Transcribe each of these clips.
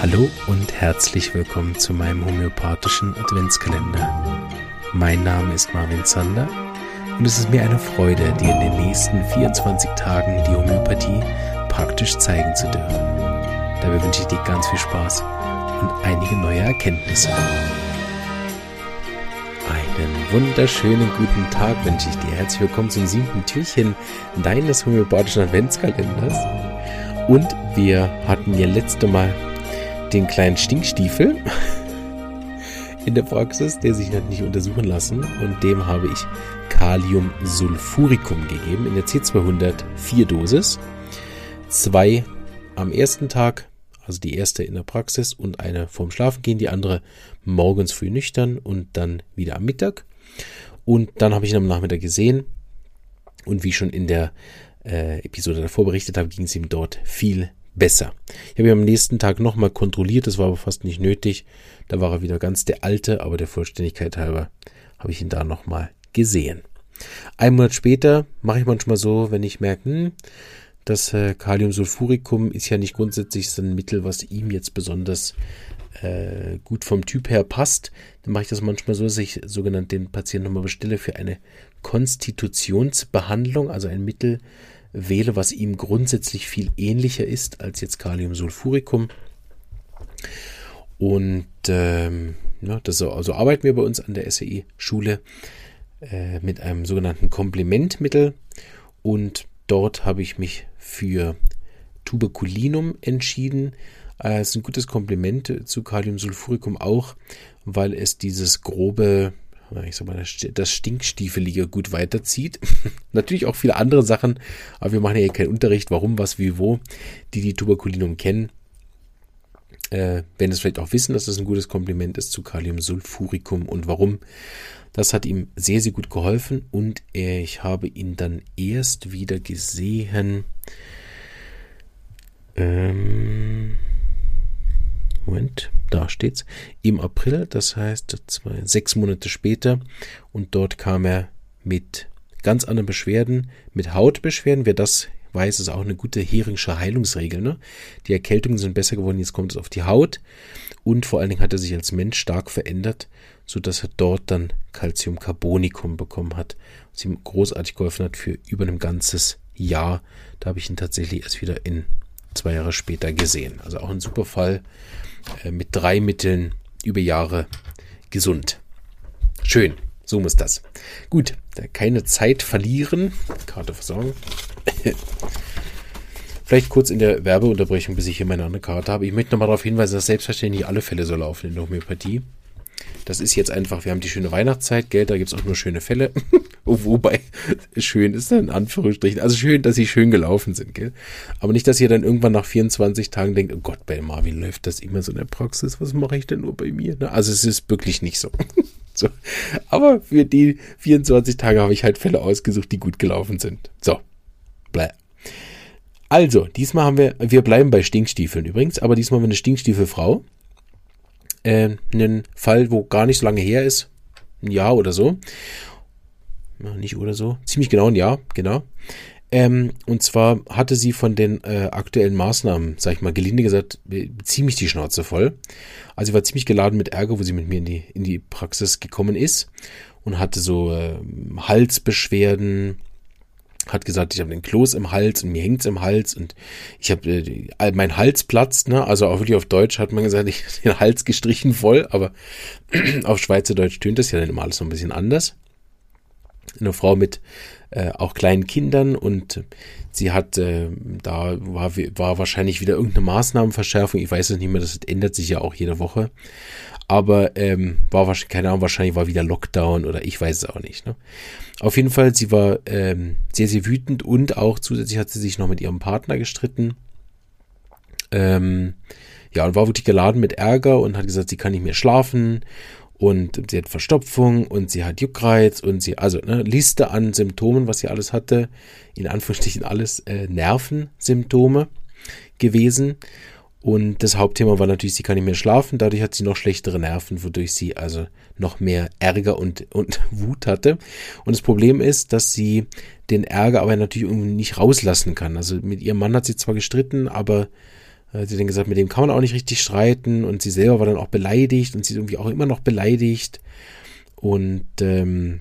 Hallo und herzlich willkommen zu meinem homöopathischen Adventskalender. Mein Name ist Marvin Zander und es ist mir eine Freude, dir in den nächsten 24 Tagen die Homöopathie praktisch zeigen zu dürfen. Dabei wünsche ich dir ganz viel Spaß und einige neue Erkenntnisse. Einen wunderschönen guten Tag wünsche ich dir. Herzlich willkommen zum siebten Türchen deines homöopathischen Adventskalenders. Und wir hatten ja letzte Mal den kleinen Stinkstiefel in der Praxis, der sich hat nicht untersuchen lassen und dem habe ich Kaliumsulfuricum gegeben in der C204 Dosis. Zwei am ersten Tag, also die erste in der Praxis und eine vorm Schlafengehen, die andere morgens früh nüchtern und dann wieder am Mittag. Und dann habe ich ihn am Nachmittag gesehen und wie schon in der äh, Episode davor berichtet habe, ging es ihm dort viel besser. Ich habe ihn am nächsten Tag nochmal kontrolliert, das war aber fast nicht nötig. Da war er wieder ganz der alte, aber der Vollständigkeit halber habe ich ihn da nochmal gesehen. Ein Monat später mache ich manchmal so, wenn ich merke, hm, das äh, Kaliumsulfuricum ist ja nicht grundsätzlich so ein Mittel, was ihm jetzt besonders äh, gut vom Typ her passt, dann mache ich das manchmal so, dass ich sogenannt den Patienten nochmal bestelle für eine Konstitutionsbehandlung, also ein Mittel wähle, was ihm grundsätzlich viel ähnlicher ist als jetzt Kaliumsulfuricum. Und ähm, ja, das so, also arbeiten wir bei uns an der SEI-Schule äh, mit einem sogenannten Komplementmittel. Und dort habe ich mich für Tuberculinum entschieden. Äh, es ist ein gutes Kompliment zu Kaliumsulfuricum auch, weil es dieses grobe ich sag mal, das Stinkstiefelige gut weiterzieht. Natürlich auch viele andere Sachen, aber wir machen ja hier keinen Unterricht, warum, was, wie, wo. Die, die Tuberkulinum kennen, äh, werden es vielleicht auch wissen, dass das ein gutes Kompliment ist zu Kaliumsulfuricum und warum. Das hat ihm sehr, sehr gut geholfen und ich habe ihn dann erst wieder gesehen. Ähm, da steht's, im April, das heißt zwei, sechs Monate später. Und dort kam er mit ganz anderen Beschwerden, mit Hautbeschwerden. Wer das weiß, ist auch eine gute Heringsche Heilungsregel. Ne? Die Erkältungen sind besser geworden, jetzt kommt es auf die Haut. Und vor allen Dingen hat er sich als Mensch stark verändert, so dass er dort dann Calciumcarbonicum bekommen hat, was ihm großartig geholfen hat für über ein ganzes Jahr. Da habe ich ihn tatsächlich erst wieder in zwei Jahre später gesehen. Also auch ein super Fall äh, mit drei Mitteln über Jahre gesund. Schön, so muss das. Gut, keine Zeit verlieren. Karte versorgen. Vielleicht kurz in der Werbeunterbrechung, bis ich hier meine andere Karte habe. Ich möchte nochmal darauf hinweisen, dass selbstverständlich alle Fälle so laufen in der Homöopathie. Das ist jetzt einfach, wir haben die schöne Weihnachtszeit, gell, da gibt es auch nur schöne Fälle. Wobei, schön ist dann in Anführungsstrichen. Also schön, dass sie schön gelaufen sind, gell. Aber nicht, dass ihr dann irgendwann nach 24 Tagen denkt, oh Gott, bei Marvin läuft das immer so in der Praxis, was mache ich denn nur bei mir? Ne? Also es ist wirklich nicht so. so. Aber für die 24 Tage habe ich halt Fälle ausgesucht, die gut gelaufen sind. So, bläh. Also, diesmal haben wir, wir bleiben bei Stinkstiefeln übrigens, aber diesmal haben wir eine Stinkstiefelfrau äh, einen Fall, wo gar nicht so lange her ist, ein Jahr oder so. Nicht oder so, ziemlich genau ein Jahr, genau. Ähm, und zwar hatte sie von den äh, aktuellen Maßnahmen, sag ich mal, gelinde gesagt, ziemlich die Schnauze voll. Also sie war ziemlich geladen mit Ärger, wo sie mit mir in die, in die Praxis gekommen ist und hatte so äh, Halsbeschwerden, hat gesagt, ich habe den Kloß im Hals und mir hängt's im Hals und ich habe äh, mein Hals platzt, ne? Also auch wirklich auf Deutsch hat man gesagt, ich den Hals gestrichen voll, aber auf Schweizerdeutsch tönt das ja dann immer alles so ein bisschen anders. Eine Frau mit äh, auch kleinen Kindern und sie hat äh, da war, war wahrscheinlich wieder irgendeine Maßnahmenverschärfung. Ich weiß es nicht mehr, das ändert sich ja auch jede Woche. Aber ähm, war wahrscheinlich, keine Ahnung, wahrscheinlich war wieder Lockdown oder ich weiß es auch nicht. Ne? Auf jeden Fall, sie war ähm, sehr, sehr wütend und auch zusätzlich hat sie sich noch mit ihrem Partner gestritten. Ähm, ja, und war wirklich geladen mit Ärger und hat gesagt, sie kann nicht mehr schlafen und sie hat Verstopfung und sie hat Juckreiz und sie, also ne, Liste an Symptomen, was sie alles hatte, in Anführungsstrichen alles äh, Nervensymptome gewesen. Und das Hauptthema war natürlich, sie kann nicht mehr schlafen, dadurch hat sie noch schlechtere Nerven, wodurch sie also noch mehr Ärger und, und Wut hatte. Und das Problem ist, dass sie den Ärger aber natürlich irgendwie nicht rauslassen kann. Also mit ihrem Mann hat sie zwar gestritten, aber Äh, sie hat dann gesagt, mit dem kann man auch nicht richtig streiten und sie selber war dann auch beleidigt und sie ist irgendwie auch immer noch beleidigt und ähm,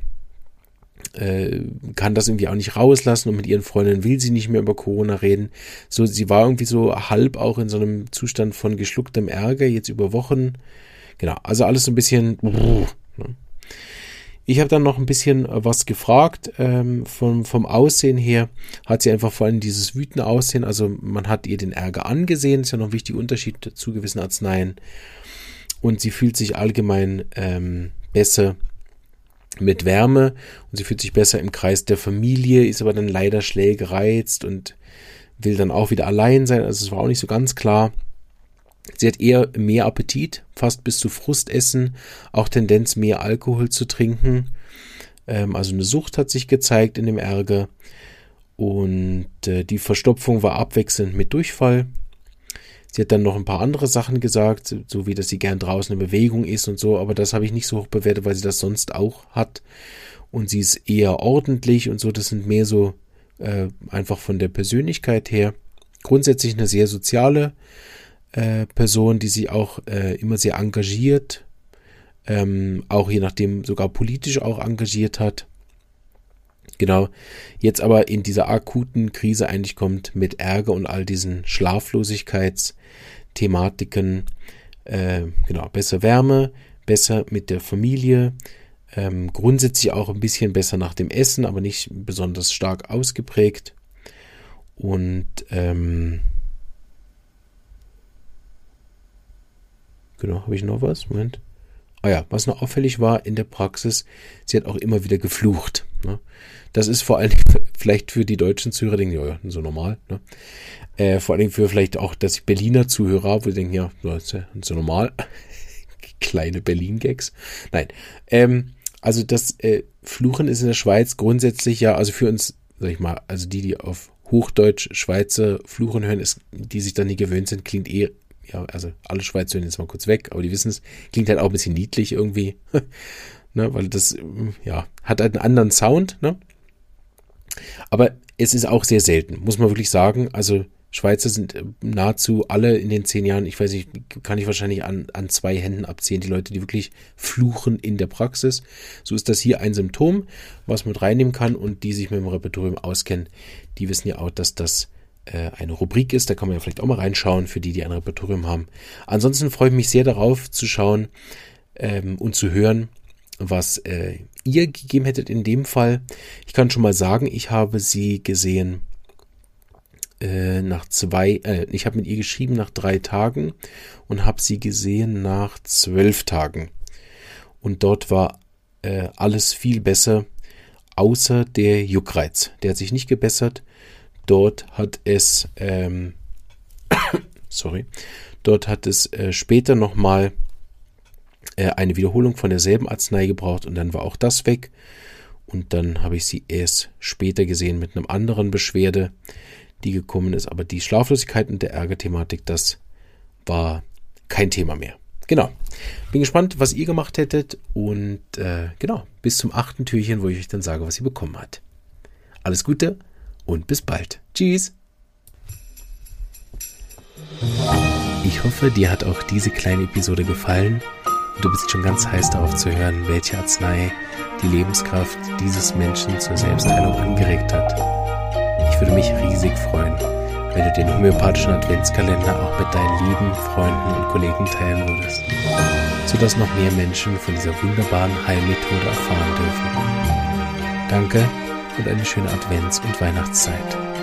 äh, kann das irgendwie auch nicht rauslassen und mit ihren Freundinnen will sie nicht mehr über Corona reden. So, sie war irgendwie so halb auch in so einem Zustand von geschlucktem Ärger jetzt über Wochen. Genau, also alles so ein bisschen. Ne? Ich habe dann noch ein bisschen äh, was gefragt. Ähm, vom, vom Aussehen her hat sie einfach vor allem dieses wütende Aussehen. Also man hat ihr den Ärger angesehen. Ist ja noch ein wichtiger Unterschied zu gewissen Arzneien. Und sie fühlt sich allgemein ähm, besser mit Wärme und sie fühlt sich besser im Kreis der Familie, ist aber dann leider schnell gereizt und will dann auch wieder allein sein. Also es war auch nicht so ganz klar. Sie hat eher mehr Appetit, fast bis zu Frustessen, auch Tendenz mehr Alkohol zu trinken. Ähm, also eine Sucht hat sich gezeigt in dem Ärger. Und äh, die Verstopfung war abwechselnd mit Durchfall. Sie hat dann noch ein paar andere Sachen gesagt, so wie dass sie gern draußen in Bewegung ist und so, aber das habe ich nicht so hoch bewertet, weil sie das sonst auch hat. Und sie ist eher ordentlich und so, das sind mehr so äh, einfach von der Persönlichkeit her. Grundsätzlich eine sehr soziale äh, Person, die sich auch äh, immer sehr engagiert, ähm, auch je nachdem sogar politisch auch engagiert hat. Genau, jetzt aber in dieser akuten Krise eigentlich kommt mit Ärger und all diesen Schlaflosigkeitsthematiken, äh, genau, besser Wärme, besser mit der Familie, ähm, grundsätzlich auch ein bisschen besser nach dem Essen, aber nicht besonders stark ausgeprägt. Und ähm, genau, habe ich noch was? Moment. Ah ja, was noch auffällig war in der Praxis, sie hat auch immer wieder geflucht. Ne? Das ist vor Dingen vielleicht für die deutschen Zuhörer, denken, ja, ja, so normal. Ne? Äh, vor allen Dingen für vielleicht auch, ich Berliner Zuhörer wo sie denken, das ja so normal. Kleine Berlin-Gags. Nein. Ähm, also das äh, Fluchen ist in der Schweiz grundsätzlich ja, also für uns, sag ich mal, also die, die auf Hochdeutsch Schweizer Fluchen hören, ist, die sich dann nie gewöhnt sind, klingt eh ja, also alle Schweizer hören jetzt mal kurz weg, aber die wissen es, klingt halt auch ein bisschen niedlich irgendwie, ne, weil das, ja, hat halt einen anderen Sound, ne. Aber es ist auch sehr selten, muss man wirklich sagen. Also Schweizer sind äh, nahezu alle in den zehn Jahren, ich weiß nicht, kann ich wahrscheinlich an, an zwei Händen abziehen, die Leute, die wirklich fluchen in der Praxis. So ist das hier ein Symptom, was man reinnehmen kann und die sich mit dem Repertorium auskennen, die wissen ja auch, dass das eine Rubrik ist. Da kann man ja vielleicht auch mal reinschauen für die, die ein Repertorium haben. Ansonsten freue ich mich sehr darauf zu schauen ähm, und zu hören, was äh, ihr gegeben hättet in dem Fall. Ich kann schon mal sagen, ich habe sie gesehen äh, nach zwei, äh, ich habe mit ihr geschrieben nach drei Tagen und habe sie gesehen nach zwölf Tagen. Und dort war äh, alles viel besser, außer der Juckreiz. Der hat sich nicht gebessert. Dort hat es, ähm, sorry, dort hat es äh, später nochmal äh, eine Wiederholung von derselben Arznei gebraucht und dann war auch das weg. Und dann habe ich sie erst später gesehen mit einem anderen Beschwerde, die gekommen ist. Aber die Schlaflosigkeit und der Ärgerthematik, das war kein Thema mehr. Genau. Bin gespannt, was ihr gemacht hättet. Und äh, genau, bis zum achten Türchen, wo ich euch dann sage, was ihr bekommen habt. Alles Gute und bis bald. Tschüss. Ich hoffe, dir hat auch diese kleine Episode gefallen und du bist schon ganz heiß darauf zu hören, welche Arznei die Lebenskraft dieses Menschen zur Selbstheilung angeregt hat. Ich würde mich riesig freuen, wenn du den homöopathischen Adventskalender auch mit deinen lieben Freunden und Kollegen teilen würdest, sodass noch mehr Menschen von dieser wunderbaren Heilmethode erfahren dürfen. Danke und eine schöne Advents- und Weihnachtszeit.